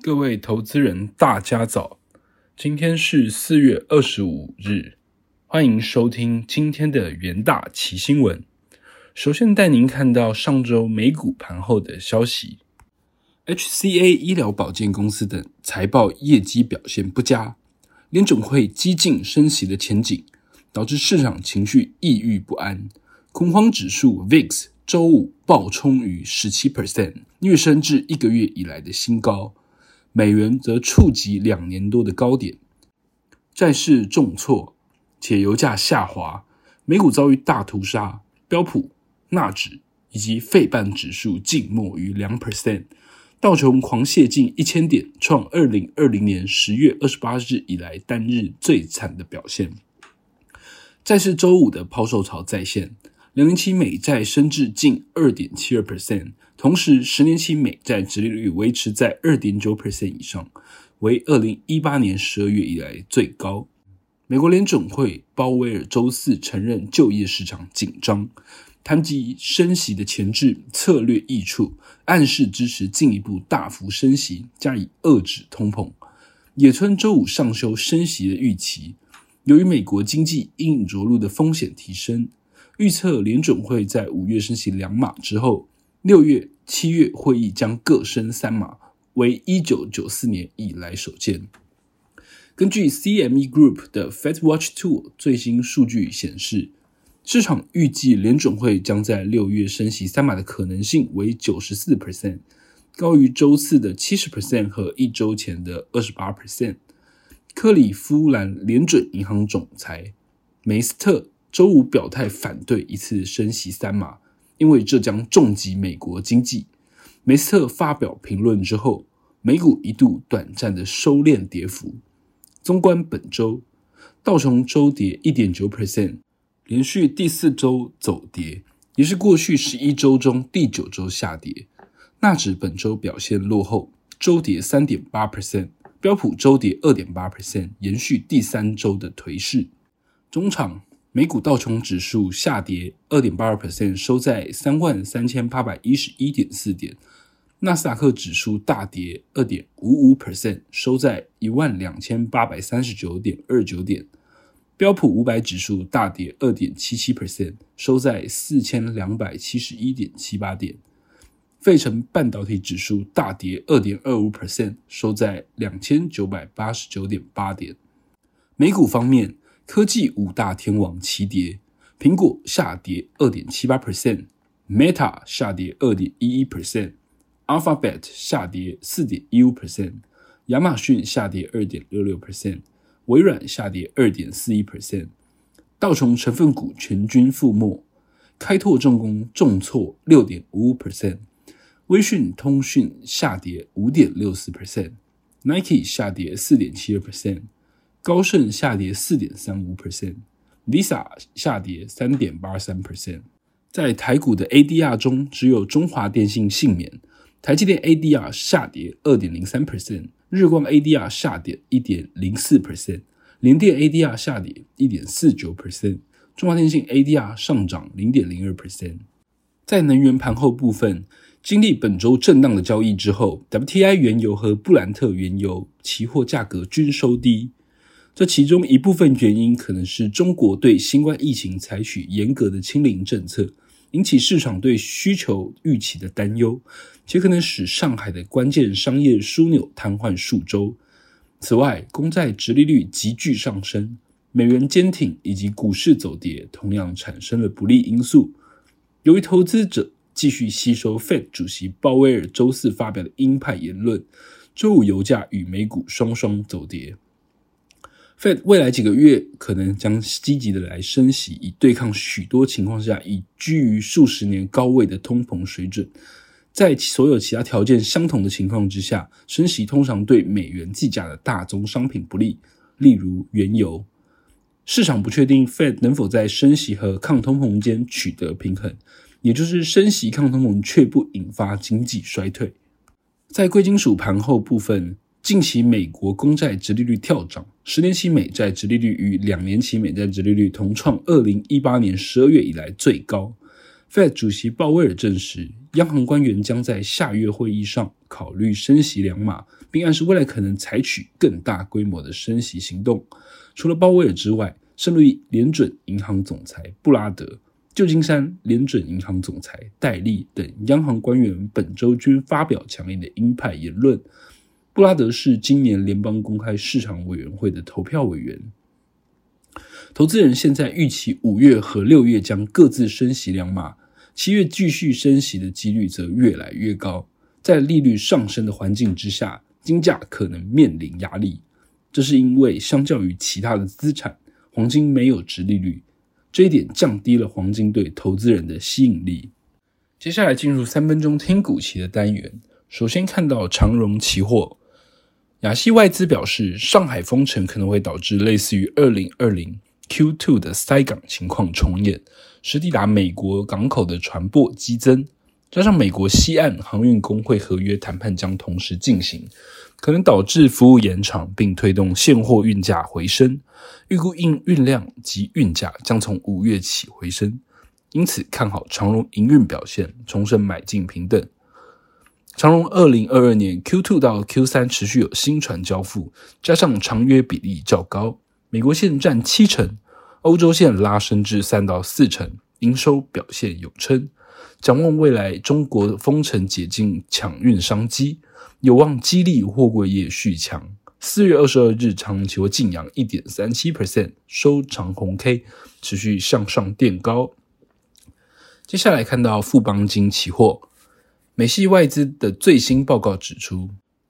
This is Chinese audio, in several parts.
各位投资人，大家早！今天是四月二十五日，欢迎收听今天的元大奇新闻。首先带您看到上周美股盘后的消息：HCA 医疗保健公司等财报业绩表现不佳，联总会激进升息的前景导致市场情绪抑郁不安，恐慌指数 VIX 周五暴冲逾十七 percent，跃升至一个月以来的新高。美元则触及两年多的高点，债市重挫，且油价下滑，美股遭遇大屠杀，标普、纳指以及费半指数静默于两 percent，道琼狂泻近一千点，创二零二零年十月二十八日以来单日最惨的表现。债市周五的抛售潮再现，两年期美债升至近二点七二 percent。同时，十年期美债殖利率维持在二点九 percent 以上，为二零一八年十二月以来最高。美国联准会鲍威尔周四承认就业市场紧张，谈及升息的前置策略益处，暗示支持进一步大幅升息，加以遏制通膨。野村周五上修升息的预期，由于美国经济硬着陆的风险提升，预测联准会在五月升息两码之后。六月、七月会议将各升三码，为一九九四年以来首见。根据 CME Group 的 Fed Watch Tool 最新数据显示，市场预计联准会将在六月升息三码的可能性为九十四 percent，高于周四的七十 percent 和一周前的二十八 percent。克里夫兰联准银行总裁梅斯特周五表态反对一次升息三码。因为这将重击美国经济，梅斯特发表评论之后，美股一度短暂的收敛跌幅。纵观本周，道琼周跌一点九 percent，连续第四周走跌，也是过去十一周中第九周下跌。纳指本周表现落后，周跌三点八 percent，标普周跌二点八 percent，延续第三周的颓势。中场。美股道琼指数下跌二点八二 percent，收在三万三千八百一十一点四点。纳斯达克指数大跌二点五五 percent，收在一万两千八百三十九点二九点。标普五百指数大跌二点七七 percent，收在四千两百七十一点七八点。费城半导体指数大跌二点二五 percent，收在两千九百八十九点八点。美股方面。科技五大天王齐跌，苹果下跌二点七八 percent，Meta 下跌二点一一 percent，Alphabet 下跌四点一五 percent，亚马逊下跌二点六六 percent，微软下跌二点四一 percent，道琼成分股全军覆没，开拓重工重挫六点五五 percent，微讯通讯下跌五点六四 percent，Nike 下跌四点七二 percent。高盛下跌四点三五 percent，Visa 下跌三点八三 percent。在台股的 ADR 中，只有中华电信幸免。台积电 ADR 下跌二点零三 percent，日光 ADR 下跌一点零四 percent，联电 ADR 下跌一点四九 percent，中华电信 ADR 上涨零点零二 percent。在能源盘后部分，经历本周震荡的交易之后，WTI 原油和布兰特原油期货价格均收低。这其中一部分原因可能是中国对新冠疫情采取严格的清零政策，引起市场对需求预期的担忧，且可能使上海的关键商业枢纽瘫痪数周。此外，公债直利率急剧上升，美元坚挺以及股市走跌，同样产生了不利因素。由于投资者继续吸收 Fed 主席鲍威尔周四发表的鹰派言论，周五油价与美股双双走跌。Fed 未来几个月可能将积极的来升息，以对抗许多情况下已居于数十年高位的通膨水准。在所有其他条件相同的情况之下，升息通常对美元计价的大宗商品不利，例如原油。市场不确定 Fed 能否在升息和抗通膨间取得平衡，也就是升息抗通膨却不引发经济衰退。在贵金属盘后部分。近期美国公债直利率跳涨，十年期美债直利率与两年期美债直利率同创二零一八年十二月以来最高。Fed 主席鲍威尔证实，央行官员将在下月会议上考虑升息两码，并暗示未来可能采取更大规模的升息行动。除了鲍威尔之外，圣路易联准银行总裁布拉德、旧金山联准银行总裁戴利等央行官员本周均发表强硬的鹰派言论。布拉德是今年联邦公开市场委员会的投票委员。投资人现在预期五月和六月将各自升息两码。七月继续升息的几率则越来越高，在利率上升的环境之下，金价可能面临压力。这是因为相较于其他的资产，黄金没有值利率，这一点降低了黄金对投资人的吸引力。接下来进入三分钟听股期的单元，首先看到长荣期货，亚细外资表示，上海封城可能会导致类似于二零二零 Q2 的塞港情况重演。使抵达美国港口的船舶激增，加上美国西岸航运工会合约谈判将同时进行，可能导致服务延长，并推动现货运价回升。预估运运量及运价将从五月起回升，因此看好长荣营运表现，重申买进平等。长荣二零二二年 Q2 到 Q3 持续有新船交付，加上长约比例较高，美国线占七成。欧洲线拉升至三到四成，营收表现有称。展望未来，中国封城解禁抢运商机，有望激励货柜业续强。四月二十二日，长期货净扬一点三七 percent，收长红 K，持续向上垫高。接下来看到富邦金期货，美系外资的最新报告指出。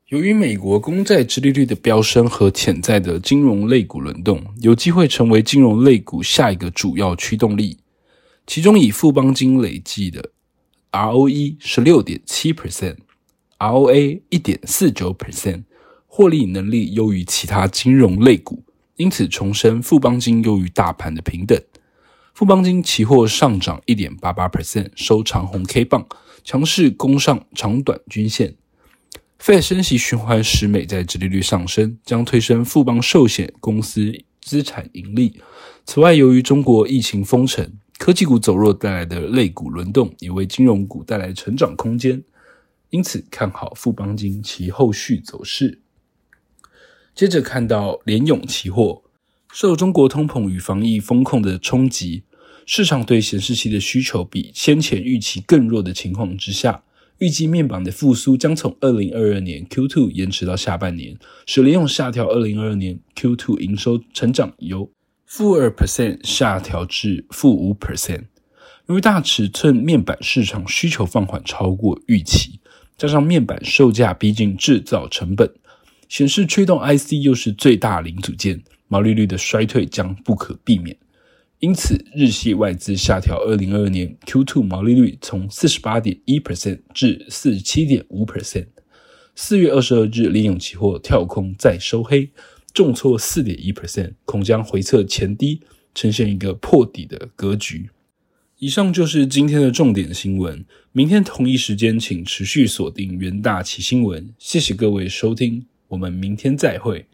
由于美国公债殖利率的飙升和潜在的金融类股轮动，有机会成为金融类股下一个主要驱动力。其中，以富邦金累计的 ROE 十六点七 percent，ROA 一点四九 percent，获利能力优于其他金融类股，因此重申富邦金优于大盘的平等。富邦金期货上涨一点八八 percent，收长红 K 棒，强势攻上长短均线。Fed 升息循环使美债殖利率上升，将推升富邦寿险公司资产盈利。此外，由于中国疫情封城，科技股走弱带来的类股轮动，也为金融股带来成长空间。因此，看好富邦金其后续走势。接着看到联永期货，受中国通膨与防疫风控的冲击，市场对显示器的需求比先前预期更弱的情况之下。预计面板的复苏将从二零二二年 Q2 延迟到下半年，使联用下调二零二二年 Q2 营收成长由负二 percent 下调至负五 percent。由于大尺寸面板市场需求放缓超过预期，加上面板售价逼近制造成本，显示驱动 IC 又是最大零组件，毛利率的衰退将不可避免。因此，日系外资下调二零二二年 Q2 毛利率从四十八点一 percent 至四十七点五 percent。四月二十二日，利用期货跳空再收黑，重挫四点一 percent，恐将回测前低，呈现一个破底的格局。以上就是今天的重点新闻。明天同一时间，请持续锁定元大旗新闻。谢谢各位收听，我们明天再会。